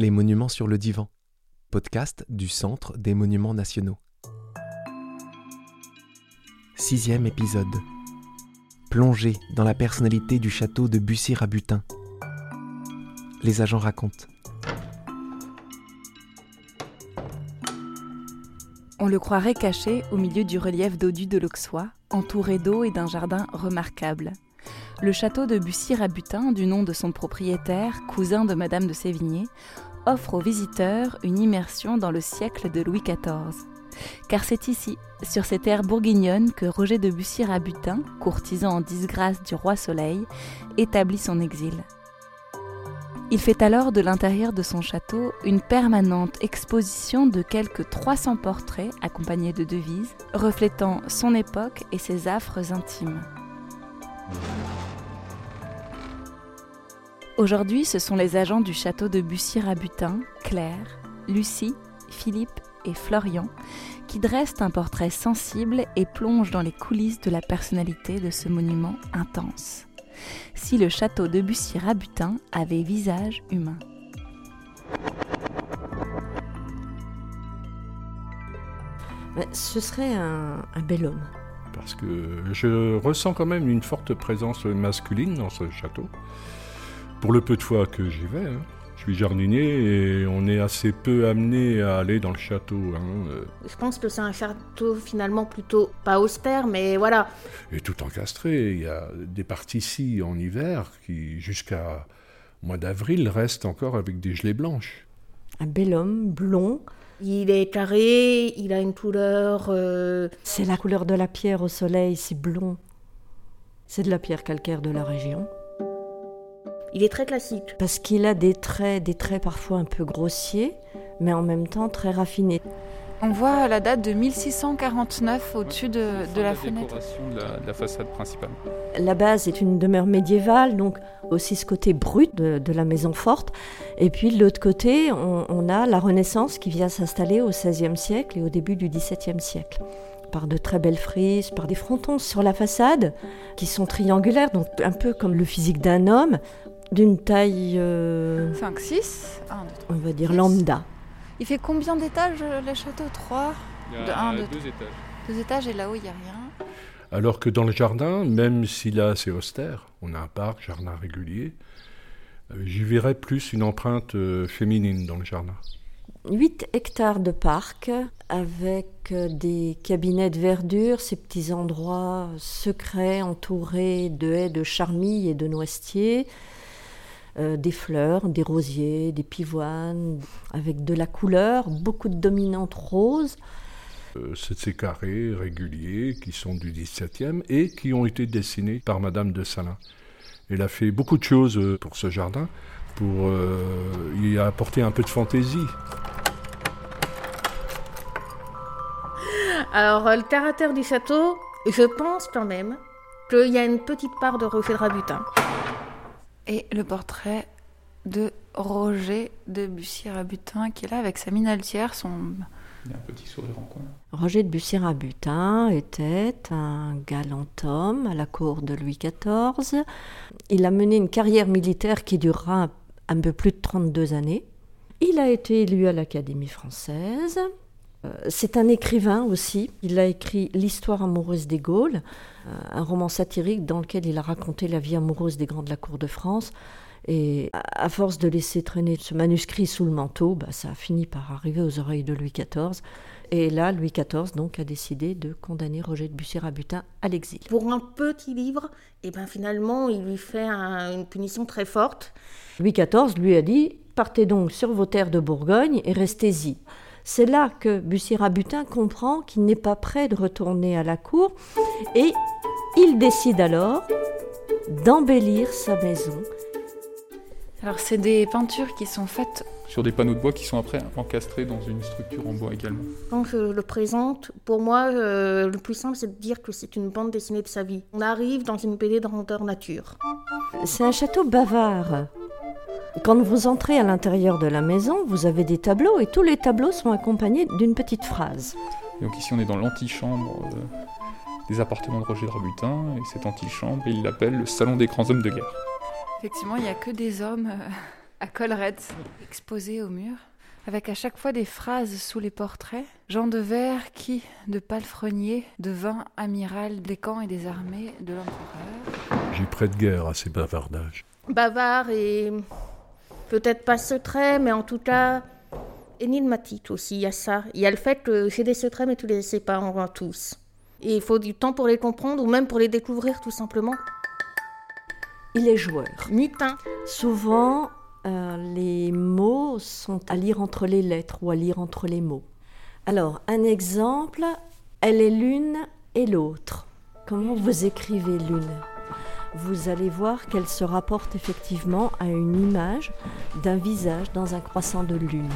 Les monuments sur le divan, podcast du Centre des monuments nationaux. Sixième épisode. Plongée dans la personnalité du château de Bussy-Rabutin. Les agents racontent. On le croirait caché au milieu du relief dodu de l'Auxois, entouré d'eau et d'un jardin remarquable. Le château de Bussy-Rabutin, du nom de son propriétaire, cousin de Madame de Sévigné, offre aux visiteurs une immersion dans le siècle de Louis XIV. Car c'est ici, sur ces terres bourguignonnes, que Roger de Bussy-Rabutin, courtisan en disgrâce du roi Soleil, établit son exil. Il fait alors de l'intérieur de son château une permanente exposition de quelques 300 portraits accompagnés de devises, reflétant son époque et ses affres intimes. Aujourd'hui, ce sont les agents du château de Bussy-Rabutin, Claire, Lucie, Philippe et Florian, qui dressent un portrait sensible et plongent dans les coulisses de la personnalité de ce monument intense si le château de Bussy-Rabutin avait visage humain. Ce serait un, bel homme. Parce que je ressens quand même une forte présence masculine dans ce château. Pour le peu de fois que j'y vais. Hein. Je suis jardinier et on est assez peu amené à aller dans le château. Hein. Je pense que c'est un château finalement plutôt pas austère, mais voilà. Et tout encastré. Il y a des parties ici en hiver qui, jusqu'à mois d'avril, restent encore avec des gelées blanches. Un bel homme, blond. Il est carré, il a une couleur. Euh, c'est la couleur de la pierre au soleil, c'est blond. C'est de la pierre calcaire de la région. Il est très classique. Parce qu'il a des traits, des traits parfois un peu grossiers, mais en même temps très raffinés. On voit la date de 1649 au-dessus de, la, fenêtre. De la, de la façade principale. La base est une demeure médiévale, donc aussi ce côté brut de, la maison forte. Et puis de l'autre côté, on, on, a la Renaissance qui vient s'installer au XVIe siècle et au début du XVIIe siècle par de très belles frises, par des frontons sur la façade qui sont triangulaires, donc un peu comme le physique d'un homme, d'une taille. 5, euh, 6 On va dire lambda. Il fait combien d'étages euh, le château? 3 Il y a deux étages. Deux étages et là-haut il n'y a rien. Alors que dans le jardin, même s'il est assez austère, on a un parc, jardin régulier, euh, j'y verrais plus une empreinte féminine dans le jardin. 8 hectares de parc avec des cabinets de verdure, ces petits endroits secrets entourés de haies de charmilles et de noisetiers, euh, des fleurs, des rosiers, des pivoines, avec de la couleur, beaucoup de dominantes roses. Euh, c'est ces carrés réguliers qui sont du XVIIe et qui ont été dessinés par Madame de Salin. Elle a fait beaucoup de choses euh, pour ce jardin, pour y apporter un peu de fantaisie. Alors, le terre du château, je pense quand même qu'il y a une petite part de Roger de Rabutin et le portrait de Roger de Bussy-Rabutin qui est là avec sa mine altière, son... Il a un petit sourire en coin. Roger de Bussy-Rabutin était un galant homme à la cour de Louis XIV. Il a mené une carrière militaire qui durera un peu plus de 32 années. Il a été élu à l'Académie française. Euh, c'est un écrivain aussi. Il a écrit L'histoire amoureuse des Gaules, euh, un roman satirique dans lequel il a raconté la vie amoureuse des grands de la cour de France. Et à force de laisser traîner ce manuscrit sous le manteau, bah, ça a fini par arriver aux oreilles de Louis XIV. Et là, Louis XIV donc a décidé de condamner Roger de Bussy-Rabutin à l'exil. Pour un petit livre, et eh ben finalement, il lui fait une punition très forte. Louis XIV lui a dit Partez donc sur vos terres de Bourgogne et restez-y. C'est là que Bussy-Rabutin comprend qu'il n'est pas prêt de retourner à la cour et il décide alors d'embellir sa maison. Alors c'est des peintures qui sont faites sur des panneaux de bois qui sont après encastrés dans une structure en bois également. Quand je le présente, pour moi, euh, le plus simple, c'est de dire que c'est une bande dessinée de sa vie. On arrive dans une BD de grandeur nature. C'est un château bavard. Quand vous entrez à l'intérieur de la maison, vous avez des tableaux et tous les tableaux sont accompagnés d'une petite phrase. donc ici on est dans l'antichambre des appartements de Roger de Rabutin et cette antichambre il l'appelle le salon des grands hommes de guerre. Effectivement il n'y a que des hommes. Euh. À collerette, exposée au mur, avec à chaque fois des phrases sous les portraits. Jean de Vert qui, de palefrenier, devint amiral des camps et des armées de l'empereur. J'y prête guerre à ces bavardages. Bavard et peut-être pas secret, mais en tout cas énigmatique aussi. Il y a ça. Il y a le fait que j'ai des secrets, mais tu les sais pas tous. Et il faut du temps pour les comprendre ou même pour les découvrir tout simplement. Il est joueur. Mutin. Souvent, euh, les mots sont à lire entre les lettres ou à lire entre les mots. Alors, un exemple, elle est l'une et l'autre. Comment vous écrivez l'une? Vous allez voir qu'elle se rapporte effectivement à une image d'un visage dans un croissant de lune.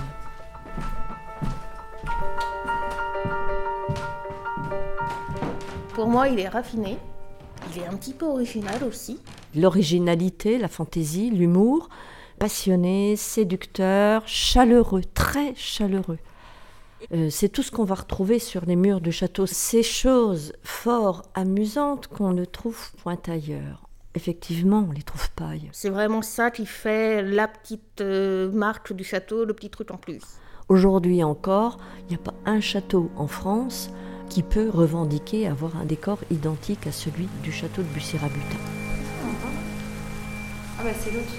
Pour moi, il est raffiné. Il est un petit peu original aussi. L'originalité, la fantaisie, l'humour, passionné, séducteur, chaleureux, très chaleureux. Euh, c'est tout ce qu'on va retrouver sur les murs du château. Ces choses fort amusantes qu'on ne trouve point ailleurs. Effectivement, on les trouve pas ailleurs. C'est vraiment ça qui fait la petite euh, marque du château, le petit truc en plus. Aujourd'hui encore, il n'y a pas un château en France qui peut revendiquer avoir un décor identique à celui du château de Bussy-Rabutin. Ah bah c'est l'autre.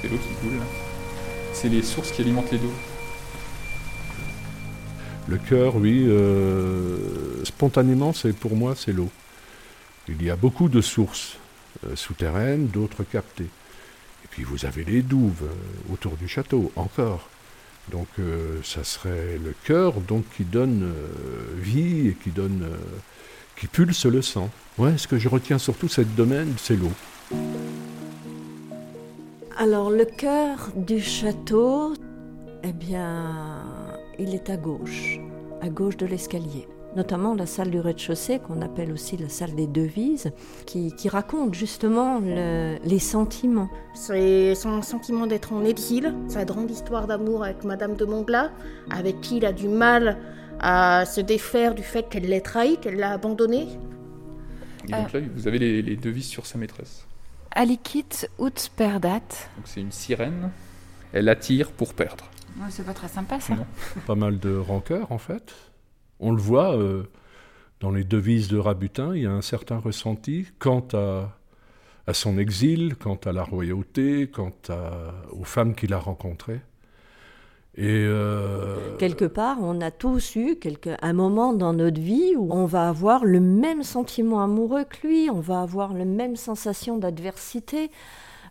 C'est l'eau qui coule. là. C'est les sources qui alimentent les dos. Le cœur, oui, euh, spontanément, c'est pour moi, c'est l'eau. Il y a beaucoup de sources euh, souterraines, d'autres captées. Et puis vous avez les douves euh, autour du château, encore. Donc euh, ça serait le cœur donc qui donne vie et qui donne, qui pulse le sang. Ouais, ce que je retiens surtout cette domaine, c'est l'eau. Alors le cœur du château, eh bien, il est à gauche, à gauche de l'escalier. Notamment la salle du rez-de-chaussée, qu'on appelle aussi la salle des devises, qui, qui raconte justement le- les sentiments. C'est son sentiment d'être en exil, sa grande histoire d'amour avec Madame de Montglat, avec qui il a du mal à se défaire du fait qu'elle l'ait trahi, qu'elle l'a abandonné. Et donc là, vous avez les, les devises sur sa maîtresse. Alikit ut perdat. Donc c'est une sirène. Elle attire pour perdre. Ouais, c'est pas très sympa ça. Non. Pas mal de rancœur en fait. On le voit euh, dans les devises de Rabutin, il y a un certain ressenti quant à, son exil, quant à la royauté, quant aux femmes qu'il a rencontrées. Et euh, Quelque part, on a tous eu quelque, un moment dans notre vie où on va avoir le même sentiment amoureux que lui, on va avoir la même sensation d'adversité,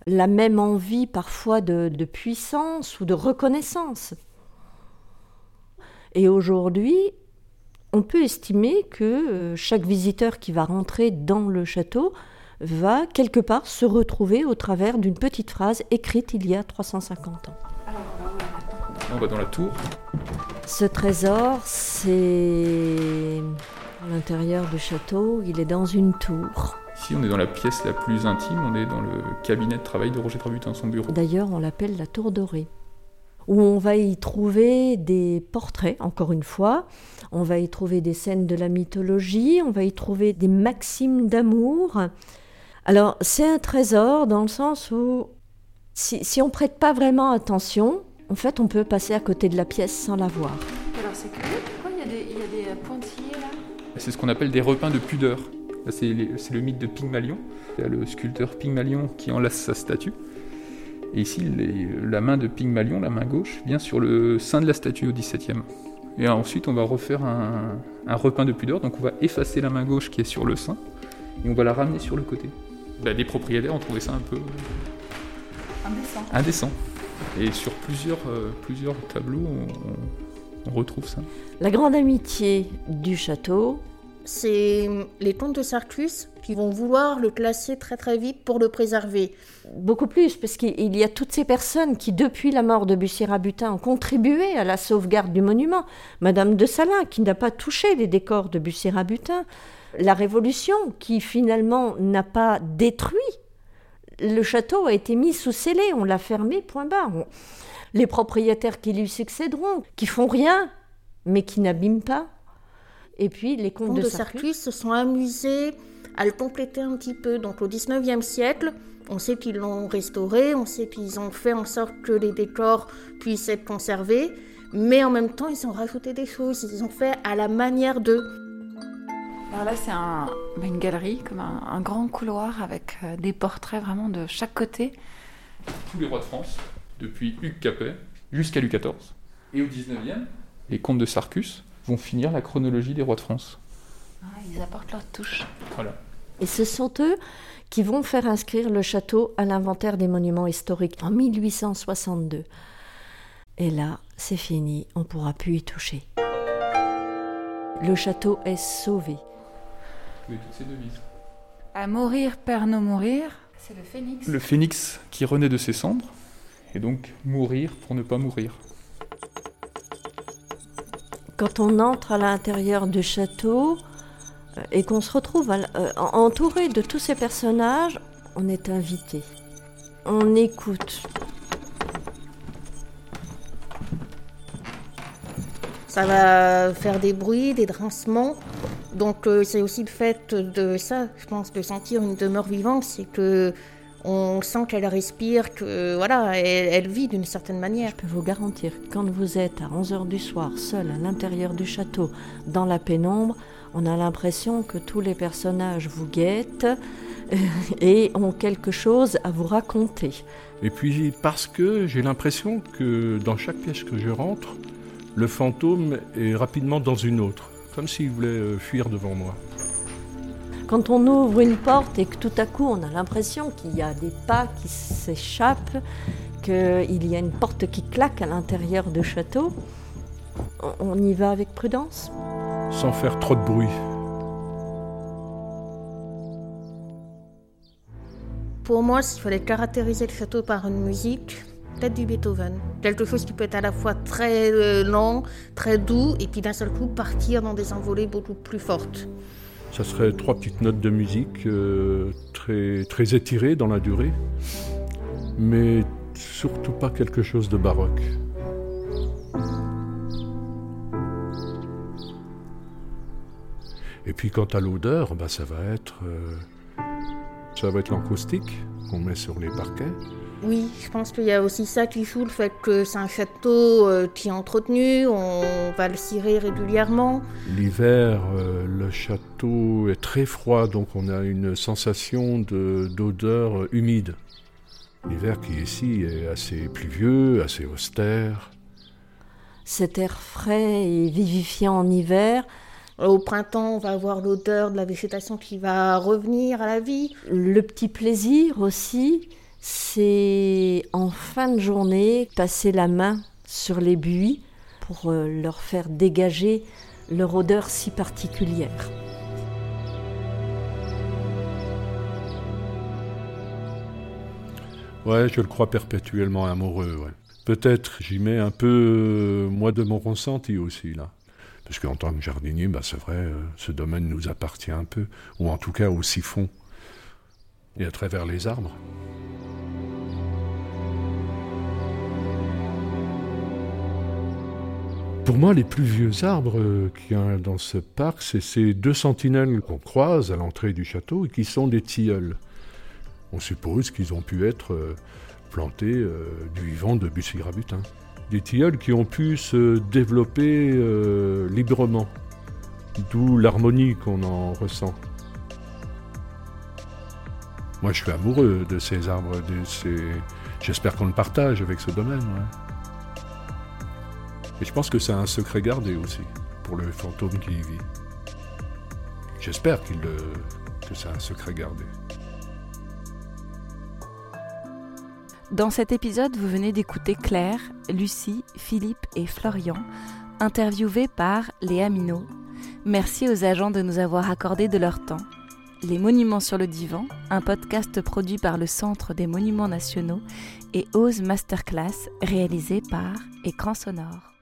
la même envie parfois de puissance ou de reconnaissance. Et aujourd'hui, on peut estimer que euh, chaque visiteur qui va rentrer dans le château va quelque part se retrouver au travers d'une petite phrase écrite il y a 350 ans. On va dans la tour. Ce trésor, c'est à l'intérieur du château, il est dans une tour. Ici, on est dans la pièce la plus intime. On est dans le cabinet de travail de Roger Trabutin, son bureau. D'ailleurs, on l'appelle la tour dorée, où on va y trouver des portraits, encore une fois, on va y trouver des scènes de la mythologie, on va y trouver des maximes d'amour. Alors, c'est un trésor dans le sens où, si, si on prête pas vraiment attention, en fait, on peut passer à côté de la pièce sans la voir. Alors c'est curieux, pourquoi il y a des, il y a des euh, pointillés là? C'est ce qu'on appelle des repeints de pudeur. C'est le mythe de Pygmalion. Il y a le sculpteur Pygmalion qui enlace sa statue. Et ici, les- la main de Pygmalion, la main gauche, vient sur le sein de la statue au XVIIe. Et ensuite, on va refaire un, un repeint de pudeur. Donc, on va effacer la main gauche qui est sur le sein et on va la ramener sur le côté. Bah, les propriétaires ont trouvé ça un peu Indécent. indécent. Et sur plusieurs, euh, plusieurs tableaux, on- on- on retrouve ça. La grande amitié du château, C'est les comtes de Sarcus qui vont vouloir le classer très très vite pour le préserver. Beaucoup plus, parce qu'il il y a toutes ces personnes qui, depuis la mort de Bussy-Rabutin, ont contribué à la sauvegarde du monument. Madame de Salin, qui n'a pas touché les décors de Bussy-Rabutin. La Révolution, qui finalement n'a pas détruit. Le château a été mis sous scellé, on l'a fermé, point barre. Les propriétaires qui lui succéderont, qui font rien, mais qui n'abîment pas. Et puis les comtes de, de se sont amusés à le compléter un petit peu. Donc au 19e siècle, On sait qu'ils l'ont restauré, on sait qu'ils ont fait en sorte que les décors puissent être conservés, mais en même temps, ils ont rajouté des choses, ils ont fait à la manière d'eux. Alors là, c'est un, une galerie, comme un, un grand couloir avec euh, des portraits vraiment de chaque côté. Tous les rois de France, depuis Hugues Capet jusqu'à Louis XIV. Et au 19e, les comtes de Sarcus vont finir la chronologie des rois de France. Ah, ils apportent leur touche. Voilà. Et ce sont eux qui vont faire inscrire le château à l'inventaire des monuments historiques en 1862. Et là, c'est fini, on ne pourra plus y toucher. Le château est sauvé. Vous avez toutes ces devises. À mourir, père non mourir, c'est le phénix. Le phénix qui renaît de ses cendres, et donc mourir pour ne pas mourir. Quand on entre à l'intérieur du château euh, et qu'on se retrouve euh, en- entouré de tous ces personnages, on est invité. On écoute. Ça va faire des bruits, des grincements. Donc euh, c'est aussi le fait de ça, je pense, de sentir une demeure vivante, c'est que on sent qu'elle respire, que voilà, elle, elle vit d'une certaine manière. Je peux vous garantir, quand vous êtes à 11h du soir, seul à l'intérieur du château, dans la pénombre, on a l'impression que tous les personnages vous guettent euh, et ont quelque chose à vous raconter. Et puis parce que j'ai l'impression que dans chaque pièce que je rentre, le fantôme est rapidement dans une autre, comme s'il voulait euh, fuir devant moi. Quand on ouvre une porte et que tout à coup on a l'impression qu'il y a des pas qui s'échappent, qu'il y a une porte qui claque à l'intérieur du château, on- y va avec prudence. sans faire trop de bruit. Pour moi, s'il fallait caractériser le château par une musique, peut-être du Beethoven. Quelque chose qui peut être à la fois très euh, lent, très doux, et puis d'un seul coup partir dans des envolées beaucoup plus fortes. Ça serait trois petites notes de musique euh, très, très étirées dans la durée, mais surtout pas quelque chose de baroque. Et puis quant à l'odeur, bah, ça va être, euh, ça va être l'encaustique qu'on met sur les parquets. Oui, je pense qu'il y a aussi ça qui joue, le fait que c'est un château euh, qui est entretenu, on va le cirer régulièrement. L'hiver, euh, le château est très froid, donc on a une sensation de- d'odeur humide. L'hiver qui ici est assez pluvieux, assez austère. Cet air frais et vivifiant en hiver, Au printemps, on va avoir l'odeur de la végétation qui va revenir à la vie. Le petit plaisir aussi, c'est en fin de journée passer la main sur les buis pour euh, leur faire dégager leur odeur si particulière. Ouais, je le crois perpétuellement amoureux. Peut-être j'y mets un peu, euh, moi, de mon ressenti aussi, là. Parce qu'en tant que jardinier, bah, c'est vrai, euh, ce domaine nous appartient un peu, ou en tout cas au siphon, et à travers les arbres. Pour moi, les plus vieux arbres euh, qu'il y a dans ce parc, c'est ces deux sentinelles qu'on croise à l'entrée du château et qui sont des tilleuls. On suppose qu'ils ont pu être euh, plantés euh, du vivant de Bussy-Grabutin. Des tilleuls qui ont pu se développer librement, d'où l'harmonie qu'on en ressent. Moi, je suis amoureux de ces arbres. Ces... J'espère qu'on le partage avec ce domaine. Et je pense que c'est un secret gardé aussi pour le fantôme qui y vit. J'espère qu'il que c'est un secret gardé. Dans cet épisode, vous venez d'écouter Claire, Lucie, Philippe et Florian, interviewés par Léa Minot. Merci aux agents de nous avoir accordé de leur temps. Les Monuments sur le Divan, un podcast produit par le Centre des Monuments Nationaux et Ose Masterclass, réalisé par Écran Sonore.